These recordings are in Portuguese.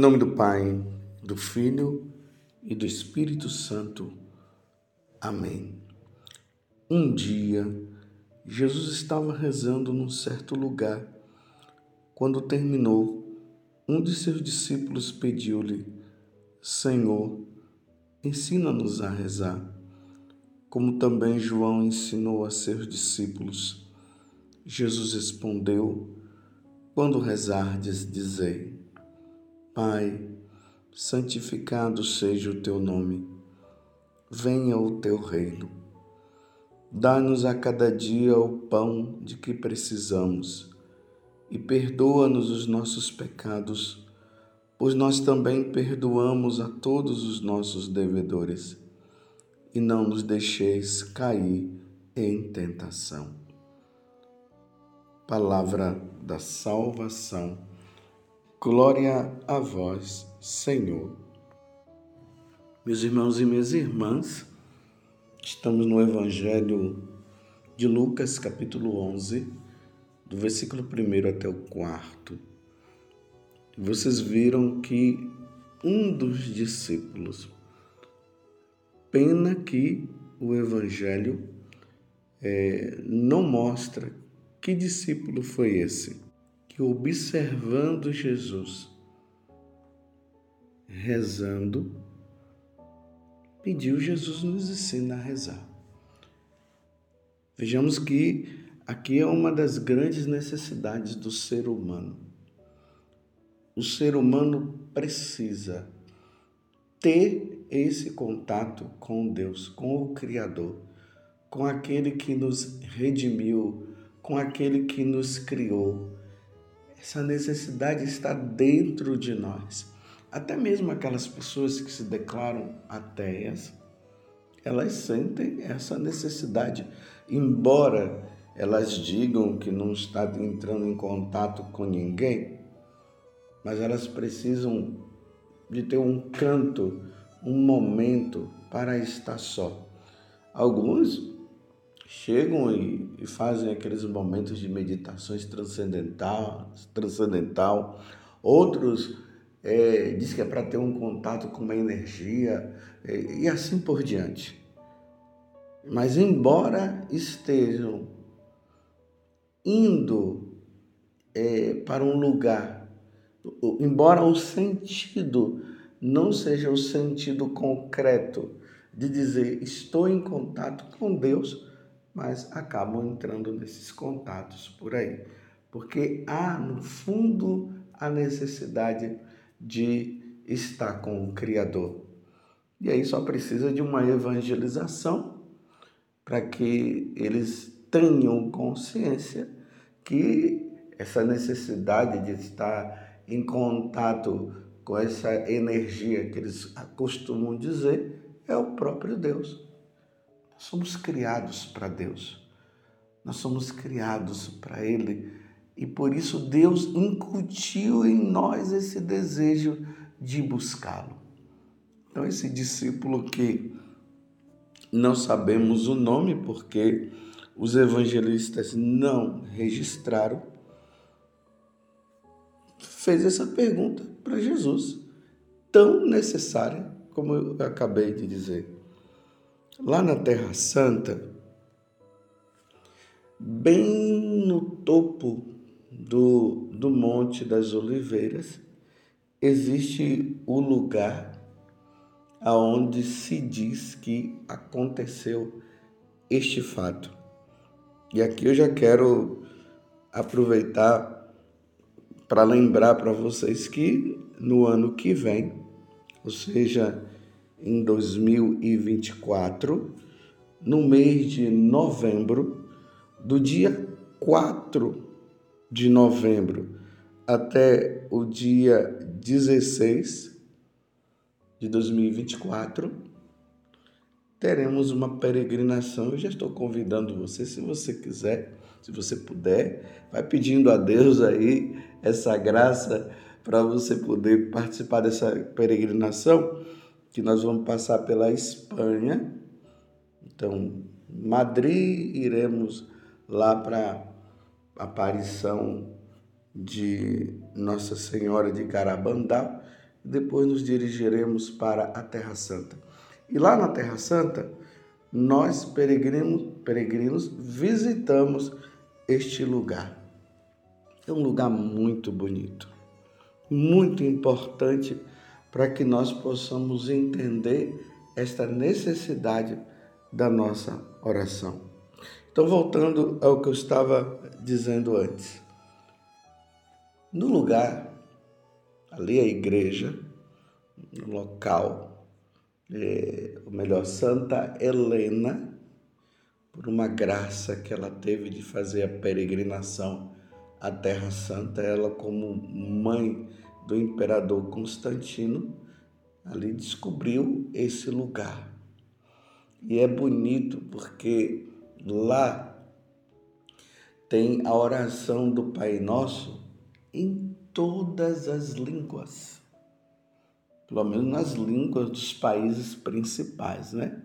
Em nome do Pai, do Filho e do Espírito Santo. Amém. Um dia, Jesus estava rezando num certo lugar. Quando terminou, um de seus discípulos pediu-lhe: Senhor, ensina-nos a rezar, como também João ensinou a seus discípulos. Jesus respondeu: Quando rezardes, dizei: Pai, santificado seja o teu nome, venha o teu reino. Dá-nos a cada dia o pão de que precisamos e perdoa-nos os nossos pecados, pois nós também perdoamos a todos os nossos devedores. E não nos deixeis cair em tentação. Palavra da salvação Glória a vós, Senhor. Meus irmãos e minhas irmãs, estamos no Evangelho de Lucas, capítulo 11, do versículo 1 até o 4. Vocês viram que um dos discípulos, pena que o Evangelho é, não mostra que discípulo foi esse que observando Jesus, rezando, pediu Jesus nos ensina a rezar. Vejamos que aqui é uma das grandes necessidades do ser humano. O ser humano precisa ter esse contato com Deus, com o Criador, com aquele que nos redimiu, com aquele que nos criou, essa necessidade está dentro de nós. Até mesmo aquelas pessoas que se declaram ateias, elas sentem essa necessidade, embora elas digam que não está entrando em contato com ninguém, mas elas precisam de ter um canto, um momento para estar só. Alguns chegam e, e fazem aqueles momentos de meditações transcendental, transcendental. Outros é, diz que é para ter um contato com uma energia é, e assim por diante. Mas embora estejam indo é, para um lugar, embora o sentido não seja o sentido concreto de dizer estou em contato com Deus, mas acabam entrando nesses contatos por aí, porque há no fundo a necessidade de estar com o Criador. E aí só precisa de uma evangelização para que eles tenham consciência que essa necessidade de estar em contato com essa energia que eles costumam dizer é o próprio Deus somos criados para Deus. Nós somos criados para Ele e por isso Deus incutiu em nós esse desejo de buscá-lo. Então, esse discípulo que não sabemos o nome porque os evangelistas não registraram, fez essa pergunta para Jesus, tão necessária como eu acabei de dizer. Lá na Terra Santa, bem no topo do, do Monte das Oliveiras, existe o lugar aonde se diz que aconteceu este fato. E aqui eu já quero aproveitar para lembrar para vocês que no ano que vem, ou seja, em 2024, no mês de novembro, do dia 4 de novembro até o dia 16 de 2024, teremos uma peregrinação. Eu já estou convidando você, se você quiser, se você puder, vai pedindo a Deus aí essa graça para você poder participar dessa peregrinação que nós vamos passar pela Espanha. Então, Madrid, iremos lá para a aparição de Nossa Senhora de Carabandal depois nos dirigiremos para a Terra Santa. E lá na Terra Santa, nós peregrinos, peregrinos visitamos este lugar. É um lugar muito bonito, muito importante para que nós possamos entender esta necessidade da nossa oração. Então, voltando ao que eu estava dizendo antes. No lugar, ali a igreja, no local, é, ou melhor, Santa Helena, por uma graça que ela teve de fazer a peregrinação à Terra Santa, ela como mãe do imperador Constantino, ali descobriu esse lugar. E é bonito porque lá tem a oração do Pai Nosso em todas as línguas, pelo menos nas línguas dos países principais, né?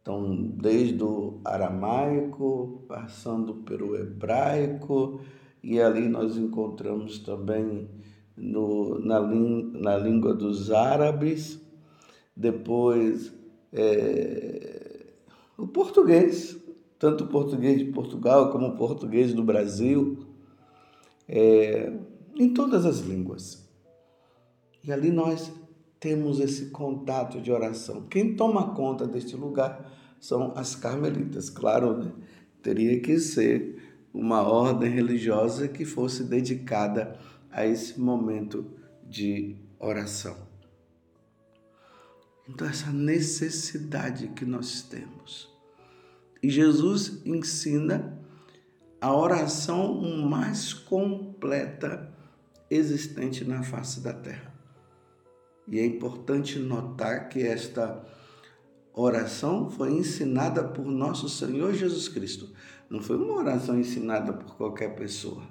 Então, desde o aramaico, passando pelo hebraico, e ali nós encontramos também no, na, na língua dos árabes, depois é, o português, tanto o português de Portugal como o português do Brasil, é, em todas as línguas. E ali nós temos esse contato de oração. Quem toma conta deste lugar são as carmelitas. Claro, né? teria que ser uma ordem religiosa que fosse dedicada a esse momento de oração. Então, essa necessidade que nós temos. E Jesus ensina a oração mais completa existente na face da terra. E é importante notar que esta oração foi ensinada por nosso Senhor Jesus Cristo. Não foi uma oração ensinada por qualquer pessoa.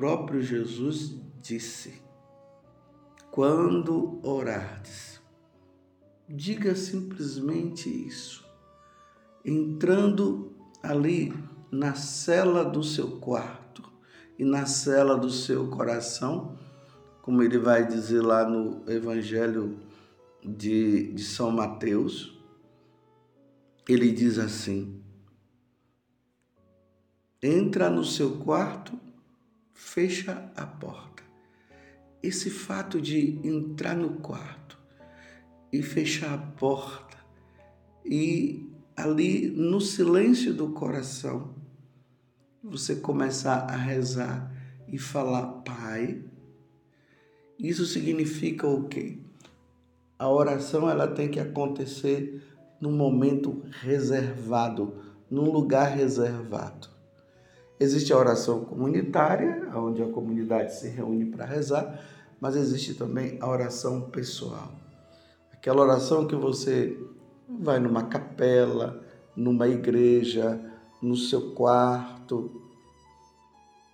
Próprio Jesus disse: Quando orardes, diga simplesmente isso. Entrando ali na cela do seu quarto e na cela do seu coração, como ele vai dizer lá no Evangelho de, de São Mateus, ele diz assim: entra no seu quarto, fecha a porta. Esse fato de entrar no quarto e fechar a porta e ali no silêncio do coração você começar a rezar e falar Pai, isso significa o quê? A oração ela tem que acontecer num momento reservado, num lugar reservado. Existe a oração comunitária, onde a comunidade se reúne para rezar, mas existe também a oração pessoal. Aquela oração que você vai numa capela, numa igreja, no seu quarto,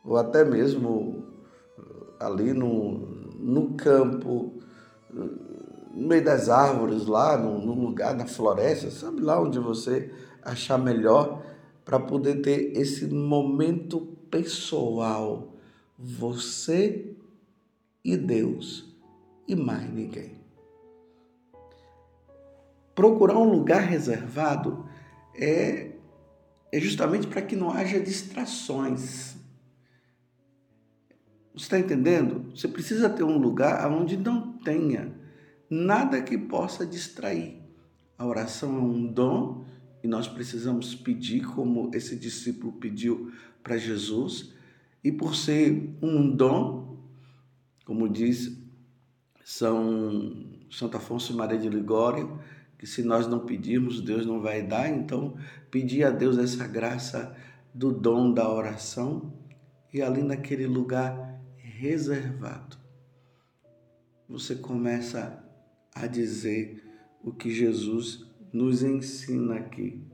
ou até mesmo ali no, no campo, no meio das árvores, lá no, no lugar, na floresta, sabe lá onde você achar melhor para poder ter esse momento pessoal, você e Deus e mais ninguém. Procurar um lugar reservado é, é justamente para que não haja distrações. Você está entendendo? Você precisa ter um lugar onde não tenha nada que possa distrair. A oração é um dom e nós precisamos pedir, como esse discípulo pediu para Jesus, e por ser um dom, como diz São Santo Afonso e Maria de Ligório, que se nós não pedirmos, Deus não vai dar, então pedir a Deus essa graça do dom da oração e ali naquele lugar reservado, você começa a dizer o que Jesus nos ensina aqui.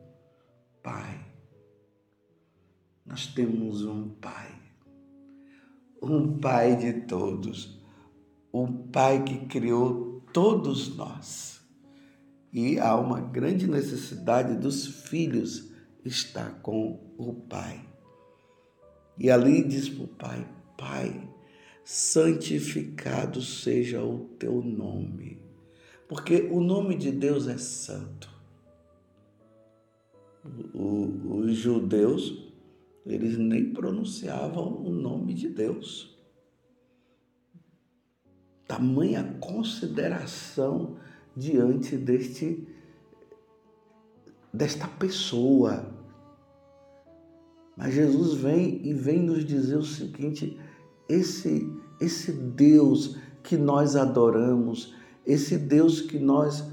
Pai, nós temos um Pai, um Pai de todos, um Pai que criou todos nós. E há uma grande necessidade dos filhos estar com o Pai. E ali diz para o Pai: Pai, santificado seja o teu nome. Porque o nome de Deus é santo. Os judeus, eles nem pronunciavam o nome de Deus. Tamanha consideração diante deste desta pessoa. Mas Jesus vem e vem nos dizer o seguinte: esse, esse Deus que nós adoramos, esse Deus que nós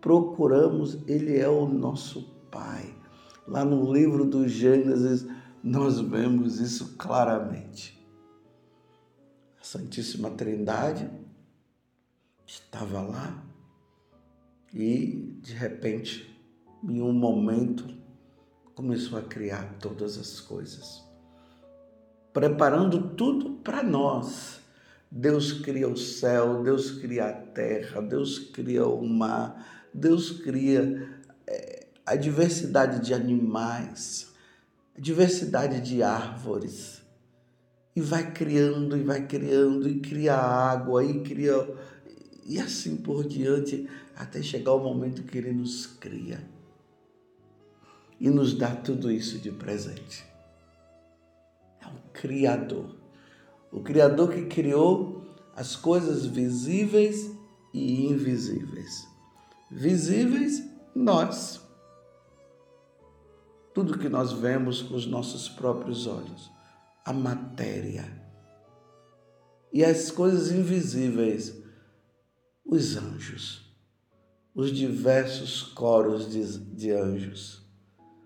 procuramos, ele é o nosso Pai. Lá no livro do Gênesis, nós vemos isso claramente. A Santíssima Trindade estava lá e, de repente, em um momento, começou a criar todas as coisas preparando tudo para nós. Deus cria o céu, Deus cria a terra, Deus cria o mar, Deus cria é, a diversidade de animais, diversidade de árvores. E vai criando, e vai criando, e cria água, e cria. E assim por diante, até chegar o momento que Ele nos cria e nos dá tudo isso de presente. Criador. O Criador que criou as coisas visíveis e invisíveis. Visíveis, nós. Tudo que nós vemos com os nossos próprios olhos. A matéria. E as coisas invisíveis, os anjos. Os diversos coros de, de anjos.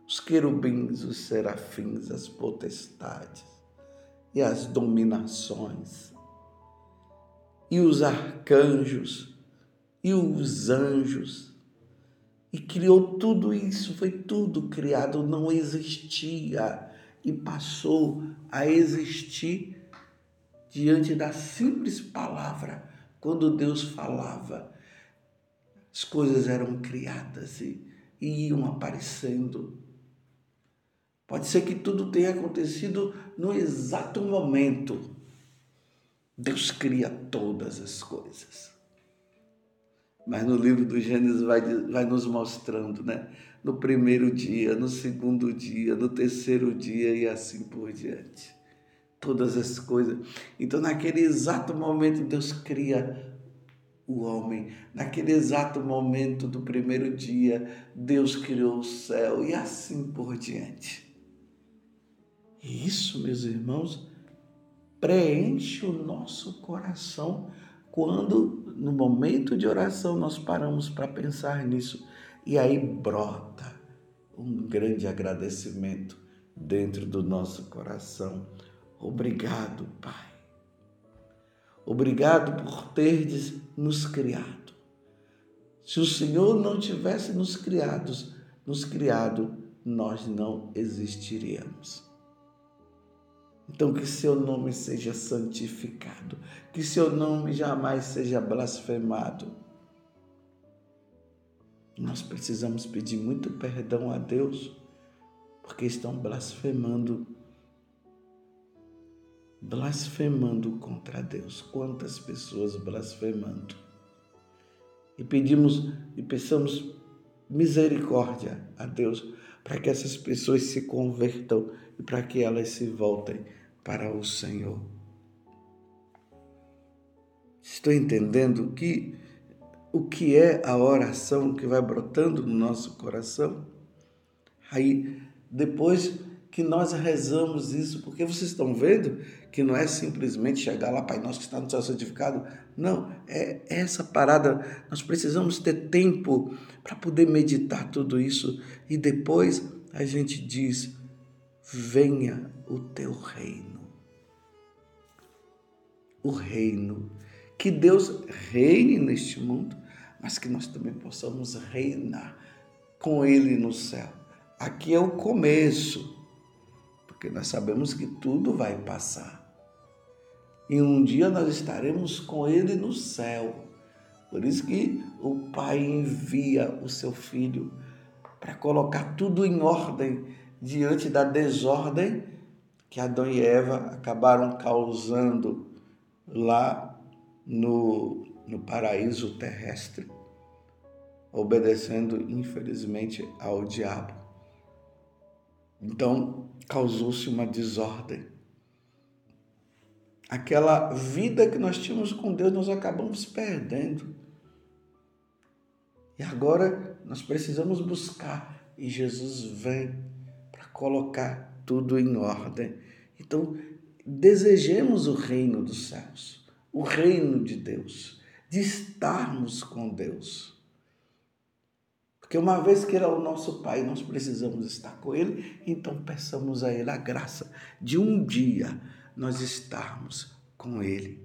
Os querubins, os serafins, as potestades e as dominações, e os arcanjos, e os anjos, e criou tudo isso, foi tudo criado, não existia e passou a existir diante da simples palavra, quando Deus falava. As coisas eram criadas e, e iam aparecendo Pode ser que tudo tenha acontecido no exato momento. Deus cria todas as coisas. Mas no livro do Gênesis vai, vai nos mostrando, né? No primeiro dia, no segundo dia, no terceiro dia e assim por diante. Todas as coisas. Então, naquele exato momento, Deus cria o homem. Naquele exato momento do primeiro dia, Deus criou o céu e assim por diante. E isso, meus irmãos, preenche o nosso coração quando, no momento de oração, nós paramos para pensar nisso. E aí brota um grande agradecimento dentro do nosso coração. Obrigado, Pai. Obrigado por terdes nos criado. Se o Senhor não tivesse nos criados, nos criado, nós não existiríamos. Então, que seu nome seja santificado, que seu nome jamais seja blasfemado. Nós precisamos pedir muito perdão a Deus, porque estão blasfemando, blasfemando contra Deus. Quantas pessoas blasfemando. E pedimos e peçamos misericórdia a Deus para que essas pessoas se convertam e para que elas se voltem para o Senhor. Estou entendendo que o que é a oração que vai brotando no nosso coração? Aí, depois que nós rezamos isso, porque vocês estão vendo que não é simplesmente chegar lá, Pai Nosso que está no céu santificado. Não, é essa parada. Nós precisamos ter tempo para poder meditar tudo isso e depois a gente diz: venha o teu reino. O reino. Que Deus reine neste mundo, mas que nós também possamos reinar com Ele no céu. Aqui é o começo, porque nós sabemos que tudo vai passar. E um dia nós estaremos com Ele no céu. Por isso que o Pai envia o seu Filho para colocar tudo em ordem diante da desordem que Adão e Eva acabaram causando lá no, no paraíso terrestre, obedecendo, infelizmente, ao diabo. Então, causou-se uma desordem. Aquela vida que nós tínhamos com Deus, nós acabamos perdendo. E agora nós precisamos buscar, e Jesus vem para colocar tudo em ordem. Então, desejemos o reino dos céus, o reino de Deus, de estarmos com Deus. Porque uma vez que Ele é o nosso Pai, nós precisamos estar com Ele, então peçamos a Ele a graça de um dia nós estarmos com Ele.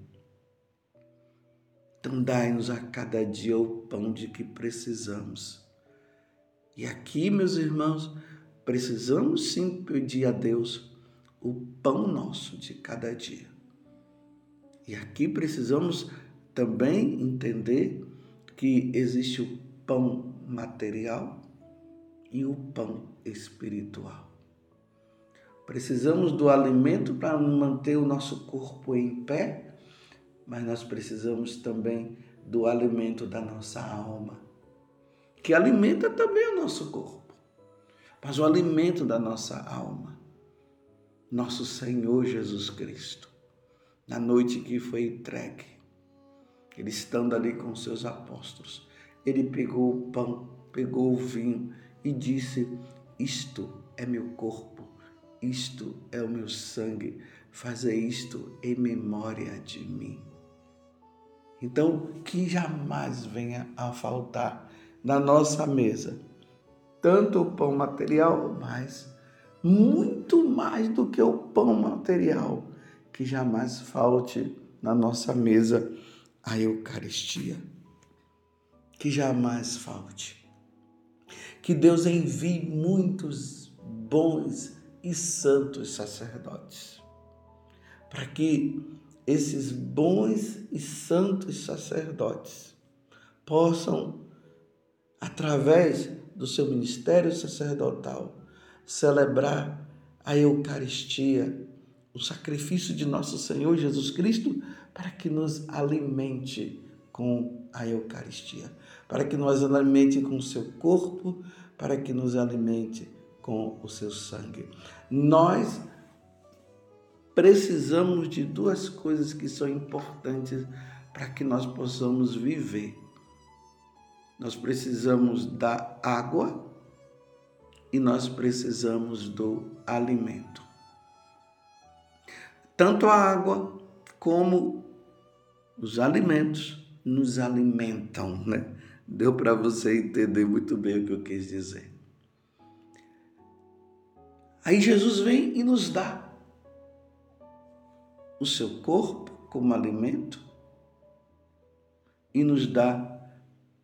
Então, dai-nos a cada dia o pão de que precisamos. E aqui, meus irmãos, precisamos sim pedir a Deus o pão nosso de cada dia. E aqui precisamos também entender que existe o pão material e o pão espiritual. Precisamos do alimento para manter o nosso corpo em pé, mas nós precisamos também do alimento da nossa alma, que alimenta também o nosso corpo, mas o alimento da nossa alma, nosso Senhor Jesus Cristo, na noite que foi entregue, ele estando ali com seus apóstolos, ele pegou o pão, pegou o vinho e disse: Isto é meu corpo, isto é o meu sangue, fazer isto em memória de mim. Então, que jamais venha a faltar na nossa mesa tanto o pão material, mas muito mais do que o pão material, que jamais falte na nossa mesa a Eucaristia que jamais falte. Que Deus envie muitos bons e santos sacerdotes, para que esses bons e santos sacerdotes possam, através do seu ministério sacerdotal, celebrar a Eucaristia, o sacrifício de nosso Senhor Jesus Cristo, para que nos alimente com a Eucaristia para que nos alimente com o seu corpo, para que nos alimente com o seu sangue. Nós precisamos de duas coisas que são importantes para que nós possamos viver. Nós precisamos da água e nós precisamos do alimento. Tanto a água como os alimentos nos alimentam, né? Deu para você entender muito bem o que eu quis dizer. Aí Jesus vem e nos dá o seu corpo como alimento e nos dá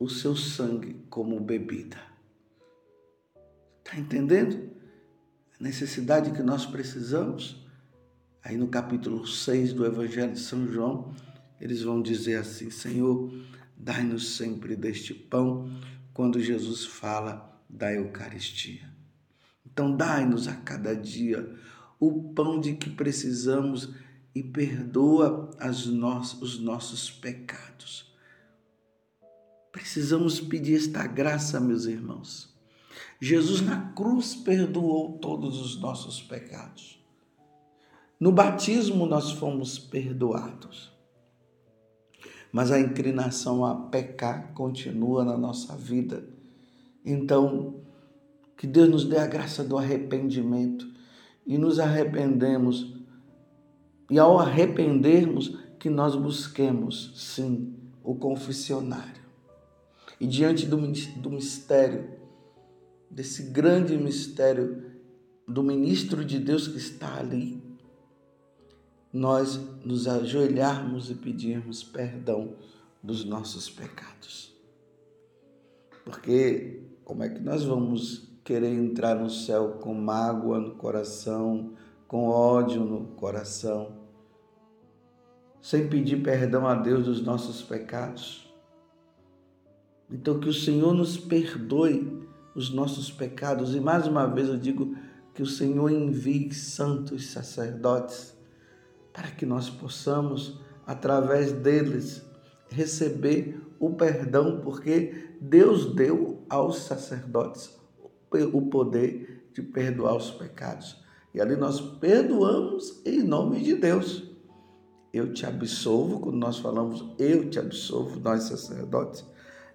o seu sangue como bebida. Está entendendo? A necessidade que nós precisamos. Aí no capítulo 6 do Evangelho de São João, eles vão dizer assim: Senhor, Dai-nos sempre deste pão quando Jesus fala da Eucaristia. Então, dai-nos a cada dia o pão de que precisamos e perdoa as no os nossos pecados. Precisamos pedir esta graça, meus irmãos. Jesus na cruz perdoou todos os nossos pecados. No batismo nós fomos perdoados mas a inclinação a pecar continua na nossa vida. Então, que Deus nos dê a graça do arrependimento e nos arrependemos. E ao arrependermos, que nós busquemos, sim, o confessionário. E diante do, do mistério, desse grande mistério do ministro de Deus que está ali, nós nos ajoelharmos e pedirmos perdão dos nossos pecados. Porque como é que nós vamos querer entrar no céu com mágoa no coração, com ódio no coração, sem pedir perdão a Deus dos nossos pecados? Então, que o Senhor nos perdoe os nossos pecados, e mais uma vez eu digo que o Senhor envie santos sacerdotes para que nós possamos através deles, receber o perdão, porque Deus deu aos sacerdotes o poder de perdoar os pecados. E ali nós perdoamos em nome de Deus. Eu te absolvo, quando nós falamos eu te absolvo, nós sacerdotes,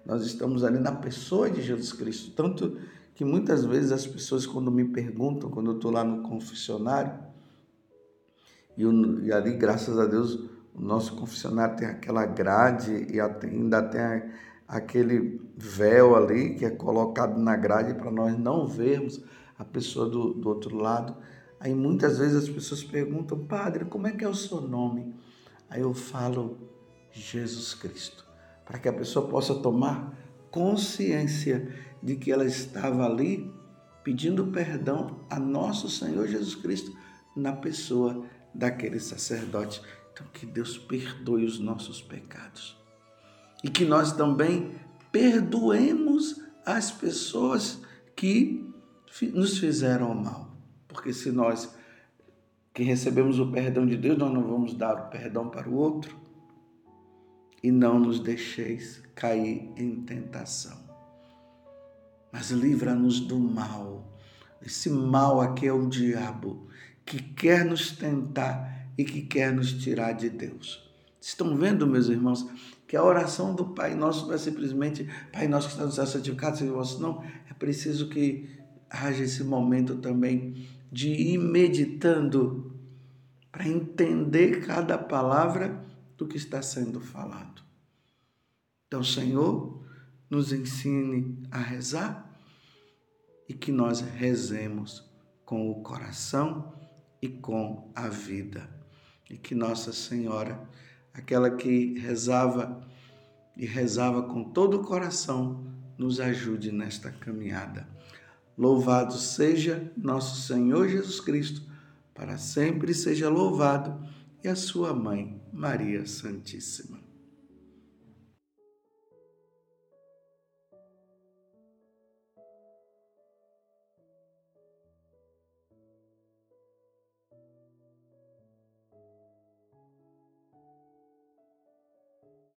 nós estamos ali na pessoa de Jesus Cristo. Tanto que muitas vezes as pessoas, quando me perguntam, quando eu estou lá no confessionário, e, eu, e, ali, graças a Deus, o nosso confessionário tem aquela grade e ainda tem aquele véu ali que é colocado na grade para nós não vermos a pessoa do, do outro lado. Aí muitas vezes as pessoas perguntam, Padre, como é que é o seu nome? Aí eu falo, Jesus Cristo, para que a pessoa possa tomar consciência de que ela estava ali pedindo perdão a nosso Senhor Jesus Cristo na pessoa daquele sacerdote. Então, que Deus perdoe os nossos pecados e que nós também perdoemos as pessoas que nos fizeram mal. Porque se nós que recebemos o perdão de Deus, nós não vamos dar o perdão para o outro. E não nos deixeis cair em tentação. Mas livra-nos do mal. Esse mal aqui é o diabo que quer nos tentar e que quer nos tirar de Deus. Estão vendo, meus irmãos, que a oração do Pai Nosso não é simplesmente Pai Nosso que está no santificado, seja não. É preciso que haja esse momento também de ir meditando para entender cada palavra do que está sendo falado. Então, Senhor, nos ensine a rezar e que nós rezemos com o coração e com a vida. E que Nossa Senhora, aquela que rezava e rezava com todo o coração, nos ajude nesta caminhada. Louvado seja nosso Senhor Jesus Cristo, para sempre seja louvado, e a sua mãe, Maria Santíssima.